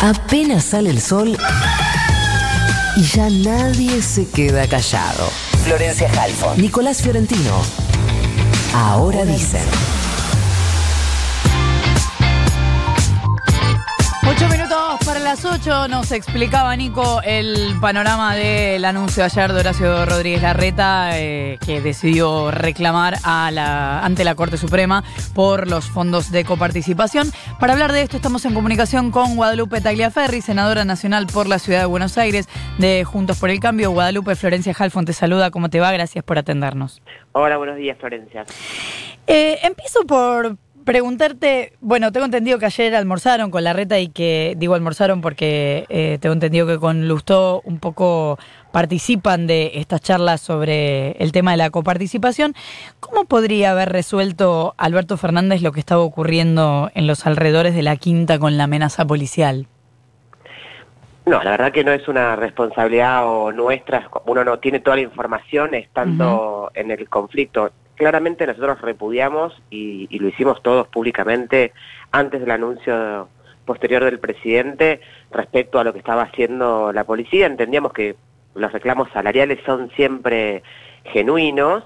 Apenas sale el sol y ya nadie se queda callado. Florencia Halfon, Nicolás Fiorentino. Ahora dicen. Ocho minutos para las ocho nos explicaba Nico el panorama del anuncio ayer de Horacio Rodríguez Larreta eh, que decidió reclamar a la, ante la Corte Suprema por los fondos de coparticipación. Para hablar de esto estamos en comunicación con Guadalupe Tagliaferri, senadora nacional por la Ciudad de Buenos Aires de Juntos por el Cambio. Guadalupe Florencia Halfon te saluda, ¿cómo te va? Gracias por atendernos. Hola, buenos días Florencia. Eh, empiezo por preguntarte, bueno, tengo entendido que ayer almorzaron con la reta y que, digo almorzaron porque eh, tengo entendido que con Lustó un poco participan de estas charlas sobre el tema de la coparticipación. ¿Cómo podría haber resuelto Alberto Fernández lo que estaba ocurriendo en los alrededores de la quinta con la amenaza policial? No, la verdad que no es una responsabilidad o nuestra, uno no tiene toda la información estando en el conflicto claramente nosotros repudiamos y, lo hicimos todos públicamente antes del anuncio posterior del presidente respecto a lo que estaba haciendo la policía. Entendíamos que los reclamos salariales son siempre genuinos,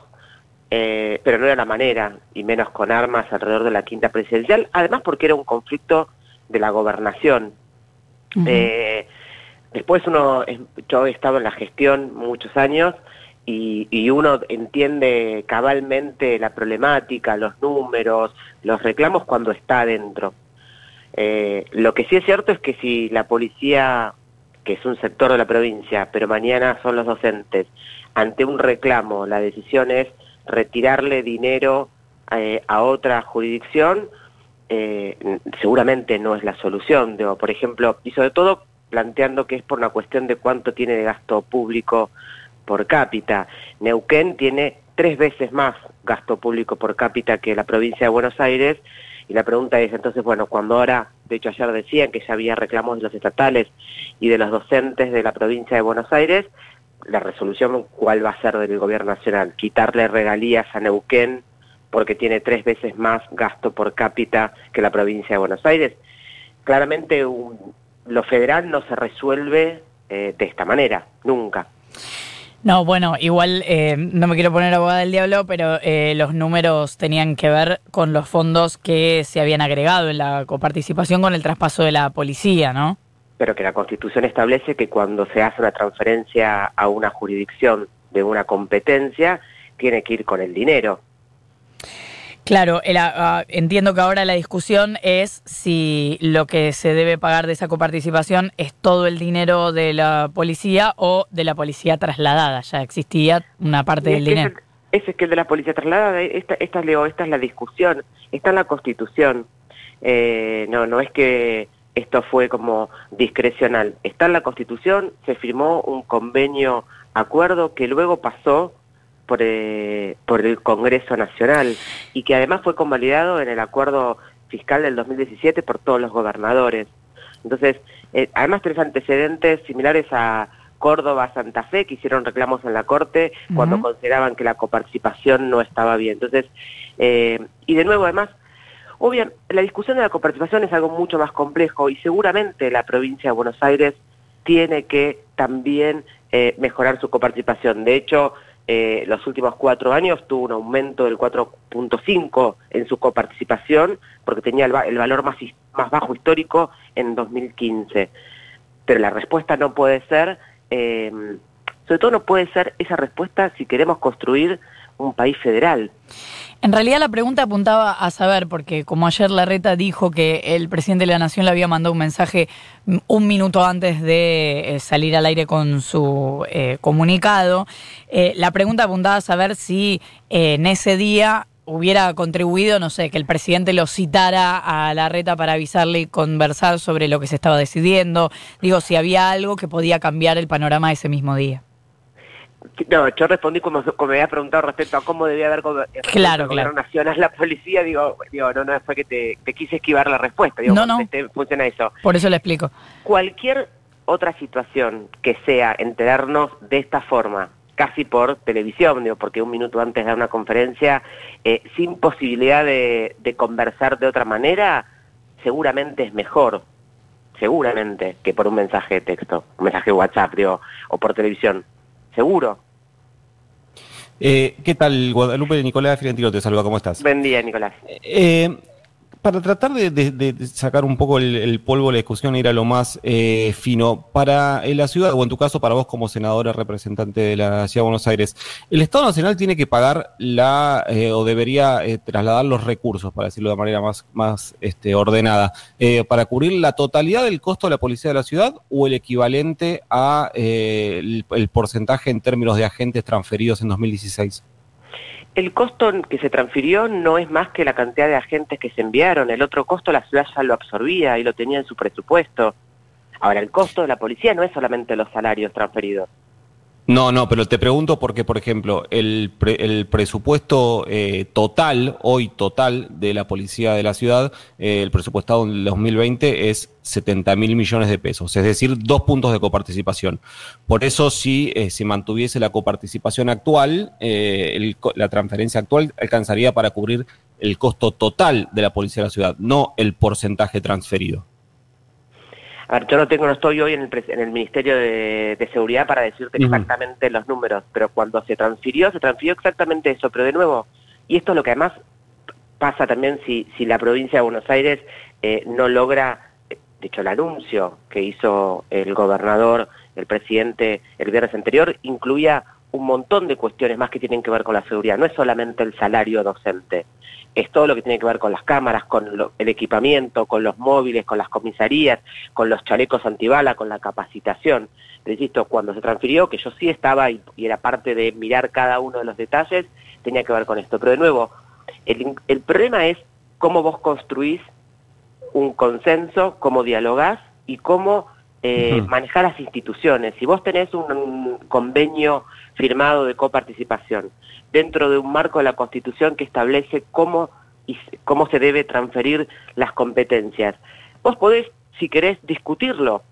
eh, pero no era la manera, y menos con armas alrededor de la quinta presidencial, además porque era un conflicto de la gobernación. Eh, después uno, yo he estado en la gestión muchos años, y, uno entiende cabalmente la problemática, los números, los reclamos cuando está adentro. Eh, lo que sí es cierto es que si la policía, que es un sector de la provincia, pero mañana son los docentes, ante un reclamo la decisión es retirarle dinero eh, a otra jurisdicción, eh, seguramente no es la solución. por ejemplo, y sobre todo planteando que es por una cuestión de cuánto tiene de gasto público por cápita. Neuquén tiene tres veces más gasto público por cápita que la provincia de Buenos Aires. Y la pregunta es, entonces, bueno, cuando ahora, de hecho ayer decían que ya había reclamos de los estatales y de los docentes de la provincia de Buenos Aires, la resolución, ¿cuál va a ser del gobierno nacional? Quitarle regalías a Neuquén porque tiene tres veces más gasto por cápita que la provincia de Buenos Aires. Claramente lo federal no se resuelve eh, de esta manera, nunca. No, bueno, igual eh, no me quiero poner abogada del diablo, pero eh, los números tenían que ver con los fondos que se habían agregado en la coparticipación con el traspaso de la policía, ¿no? Pero que la Constitución establece que cuando se hace una transferencia a una jurisdicción de una competencia, tiene que ir con el dinero. Claro, ah, entiendo que ahora la discusión es si lo que se debe pagar de esa coparticipación es todo el dinero de la policía o de la policía trasladada. Ya existía una parte del dinero. Ese es que el de la policía trasladada, esta, esta, Leo, esta es la discusión, está en la Constitución. Eh, no, no es que esto fue como discrecional. Está en la Constitución, se firmó un convenio, acuerdo que luego pasó por, eh, por el Congreso Nacional y que además fue convalidado en el acuerdo fiscal del 2017 por todos los gobernadores. Entonces, eh, además tres antecedentes similares a Córdoba, Santa Fe, que hicieron reclamos en la Corte cuando consideraban que la coparticipación no estaba bien. Entonces, eh, y de nuevo, además, obviamente, la discusión de la coparticipación es algo mucho más complejo y seguramente la provincia de Buenos Aires tiene que también mejorar su coparticipación. De hecho, eh, los últimos cuatro años tuvo un aumento del 4.5 en su coparticipación, porque tenía el, valor más, más bajo histórico en 2015. Pero la respuesta no puede ser, eh, sobre todo no puede ser esa respuesta si queremos construir un país federal. En realidad la pregunta apuntaba a saber, porque como ayer Larreta dijo que el presidente de la Nación le había mandado un mensaje un minuto antes de eh, salir al aire con su eh, comunicado, eh, la pregunta apuntaba a saber si en ese día hubiera contribuido, no sé, que el presidente lo citara a Larreta para avisarle y conversar sobre lo que se estaba decidiendo. Digo, si había algo que podía cambiar el panorama ese mismo día. No, yo respondí como, como me había preguntado respecto a cómo debía haber claro, claro. nacional la policía, digo, digo, no, no, fue que te, te quise esquivar la respuesta, digo, no, no. funciona eso. Por eso le explico. Cualquier otra situación que sea enterarnos de esta forma, casi por televisión, digo, porque un minuto antes de una conferencia, eh, sin posibilidad de, de conversar de otra manera, seguramente es mejor. seguramente, que por un mensaje de texto, un mensaje de WhatsApp o por televisión. Seguro. Eh, ¿Qué tal, Guadalupe? Nicolás Fiorentino te saluda, ¿cómo estás? Buen día, Nicolás. Eh, para tratar de, sacar un poco el, polvo de la discusión, ir a lo más eh, fino, para la ciudad, o en tu caso para vos como senadora representante de la Ciudad de Buenos Aires, ¿el Estado Nacional tiene que pagar la, eh, o debería eh, trasladar los recursos, para decirlo de manera más, más este, ordenada, para cubrir la totalidad del costo de la policía de la ciudad o el equivalente a el porcentaje en términos de agentes transferidos en 2016? El costo que se transfirió no es más que la cantidad de agentes que se enviaron. El otro costo la ciudad ya lo absorbía y lo tenía en su presupuesto. Ahora, el costo de la policía no es solamente los salarios transferidos. No, no, pero te pregunto porque, por ejemplo, el, el presupuesto eh, total, hoy total, de la policía de la ciudad, eh, el presupuestado en el 2020 es 70 mil millones de pesos, es decir, dos puntos de coparticipación. Por eso, si eh, se mantuviese la coparticipación actual, la transferencia actual alcanzaría para cubrir el costo total de la policía de la ciudad, no el porcentaje transferido. A ver, yo no tengo, no estoy hoy en el, en el Ministerio de, Seguridad para decirte exactamente los números, pero cuando se transfirió, se transfirió exactamente eso. Pero de nuevo, y esto es lo que además pasa también si, si la provincia de Buenos Aires eh, no logra, de hecho el anuncio que hizo el gobernador, el presidente el viernes anterior, incluía un montón de cuestiones más que tienen que ver con la seguridad. No es solamente el salario docente, es todo lo que tiene que ver con las cámaras, con el equipamiento, con los móviles, con las comisarías, con los chalecos antibala, con la capacitación. Pero insisto, cuando se transfirió, que yo sí estaba y, era parte de mirar cada uno de los detalles, tenía que ver con esto. Pero de nuevo, el, problema es cómo vos construís un consenso, cómo dialogás y cómo eh, manejar las instituciones. Si vos tenés un convenio firmado de coparticipación dentro de un marco de la Constitución que establece cómo, y cómo se debe transferir las competencias. Vos podés, si querés, discutirlo,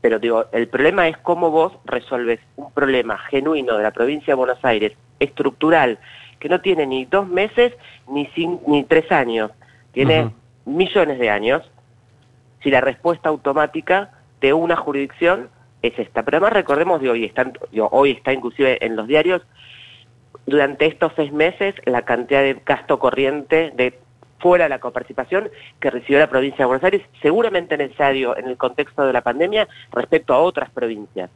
pero digo, el problema es cómo vos resolves un problema genuino de la provincia de Buenos Aires, estructural, que no tiene ni dos meses ni, ni tres años, tiene millones de años, si la respuesta automática de una jurisdicción es esta. Pero además recordemos de hoy, están, hoy está inclusive en los diarios, durante estos seis meses la cantidad de gasto corriente de fuera de la coparticipación que recibió la provincia de Buenos Aires, seguramente necesario en el contexto de la pandemia respecto a otras provincias.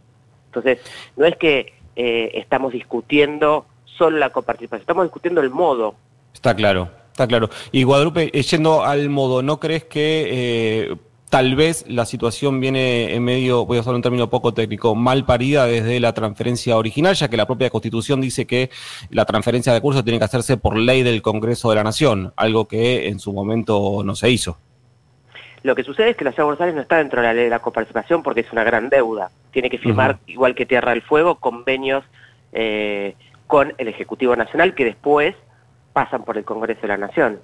Entonces, no es que eh, estamos discutiendo solo la coparticipación, estamos discutiendo el modo. Está claro, está claro. Y Guadalupe, eh, yendo al modo, ¿no crees que eh, tal vez la situación viene en medio, voy a usar un término poco técnico, mal parida desde la transferencia original, ya que la propia Constitución dice que la transferencia de cursos tiene que hacerse por ley del Congreso de la Nación, algo que en su momento no se hizo. Lo que sucede es que la Ciudad de Buenos Aires no está dentro de la ley de la coparticipación porque es una gran deuda. Tiene que firmar, igual que Tierra del Fuego, convenios eh, con el Ejecutivo Nacional que después pasan por el Congreso de la Nación.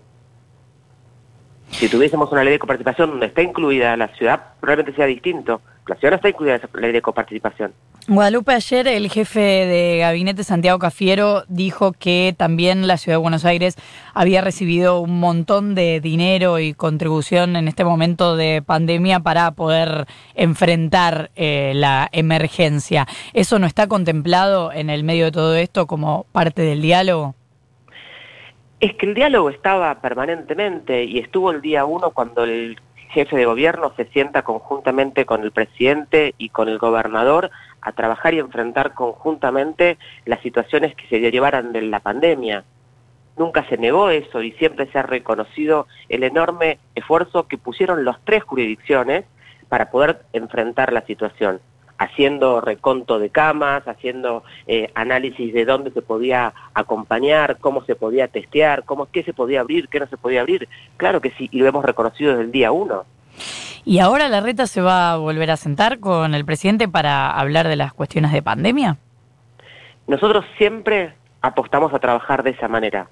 Si tuviésemos una ley de coparticipación donde está incluida la ciudad, probablemente sea distinto. La ciudad no está incluida en esa ley de coparticipación. Guadalupe, ayer el jefe de gabinete Santiago Cafiero dijo que también la ciudad de Buenos Aires había recibido un montón de dinero y contribución en este momento de pandemia para poder enfrentar eh, la emergencia. ¿Eso no está contemplado en el medio de todo esto como parte del diálogo? Es que el diálogo estaba permanentemente y estuvo el día uno cuando el jefe de gobierno se sienta conjuntamente con el presidente y con el gobernador a trabajar y enfrentar conjuntamente las situaciones que se llevaran de la pandemia. Nunca se negó eso y siempre se ha reconocido el enorme esfuerzo que pusieron las tres jurisdicciones para poder enfrentar la situación haciendo reconto de camas, haciendo eh, análisis de dónde se podía acompañar, cómo se podía testear, cómo, qué se podía abrir, qué no se podía abrir. Claro que sí, y lo hemos reconocido desde el día uno. ¿Y ahora la reta se va a volver a sentar con el presidente para hablar de las cuestiones de pandemia? Nosotros siempre apostamos a trabajar de esa manera.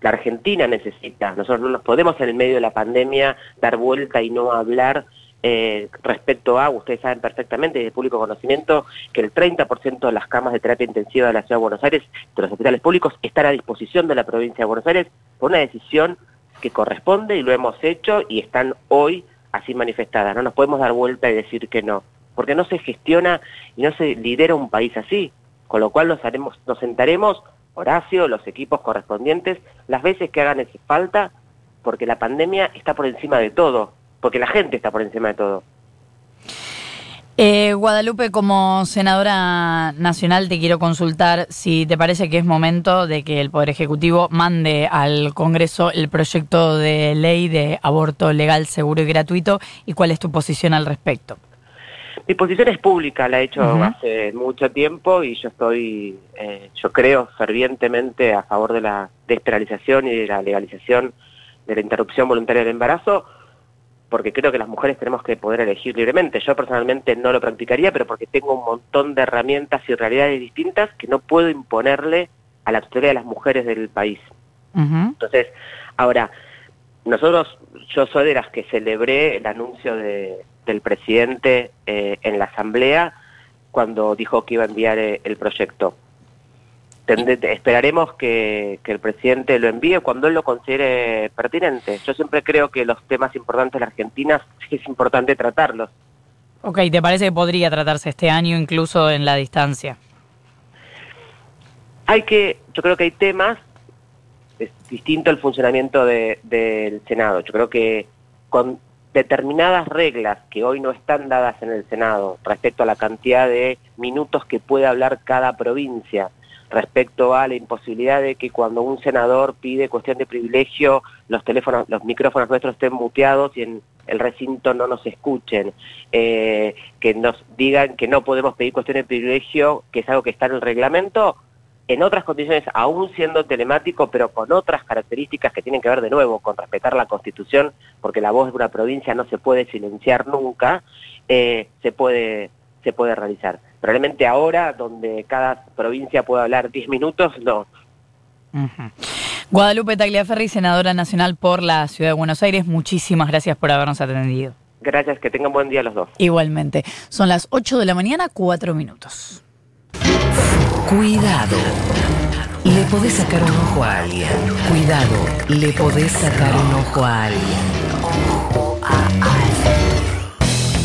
La Argentina necesita, nosotros no nos podemos en el medio de la pandemia dar vuelta y no hablar eh, respecto a, ustedes saben perfectamente de público conocimiento, que el 30% de las camas de terapia intensiva de la Ciudad de Buenos Aires, de los hospitales públicos, están a disposición de la provincia de Buenos Aires por una decisión que corresponde y lo hemos hecho y están hoy así manifestadas. No nos podemos dar vuelta y decir que no, porque no se gestiona y no se lidera un país así. Con lo cual nos, haremos, nos sentaremos, Horacio, los equipos correspondientes, las veces que hagan falta, porque la pandemia está por encima de todo, porque la gente está por encima de todo. Eh, Guadalupe, como senadora nacional, te quiero consultar si te parece que es momento de que el Poder Ejecutivo mande al Congreso el proyecto de ley de aborto legal, seguro y gratuito y cuál es tu posición al respecto. Mi posición es pública, la he hecho hace mucho tiempo y yo estoy, eh, yo creo fervientemente a favor de la despenalización y de la legalización de la interrupción voluntaria del embarazo porque creo que las mujeres tenemos que poder elegir libremente. Yo personalmente no lo practicaría, pero porque tengo un montón de herramientas y realidades distintas que no puedo imponerle a la totalidad de las mujeres del país. Entonces, ahora, nosotros, yo soy de las que celebré el anuncio de, del presidente eh, en la asamblea cuando dijo que iba a enviar eh, el proyecto esperaremos que, el presidente lo envíe cuando él lo considere pertinente. Yo siempre creo que los temas importantes de la Argentina es importante tratarlos. Ok, ¿te parece que podría tratarse este año incluso en la distancia? Hay que, yo creo que hay temas, es distinto el funcionamiento del Senado. Yo creo que con determinadas reglas que hoy no están dadas en el Senado respecto a la cantidad de minutos que puede hablar cada provincia, respecto a la imposibilidad de que cuando un senador pide cuestión de privilegio, los teléfonos, los micrófonos nuestros estén muteados y en el recinto no nos escuchen, eh, que nos digan que no podemos pedir cuestión de privilegio, que es algo que está en el reglamento, en otras condiciones, aún siendo telemático, pero con otras características que tienen que ver de nuevo con respetar la Constitución, porque la voz de una provincia no se puede silenciar nunca, eh, se puede se puede realizar. Probablemente ahora, donde cada provincia puede hablar 10 minutos, no. Guadalupe Tagliaferri, senadora nacional por la Ciudad de Buenos Aires, muchísimas gracias por habernos atendido. Gracias, que tengan buen día los dos. Igualmente. Son las 8 de la mañana, 4 minutos. Cuidado. Le podés sacar un ojo a alguien. Cuidado. Le podés sacar un ojo a alguien. Ojo a alguien.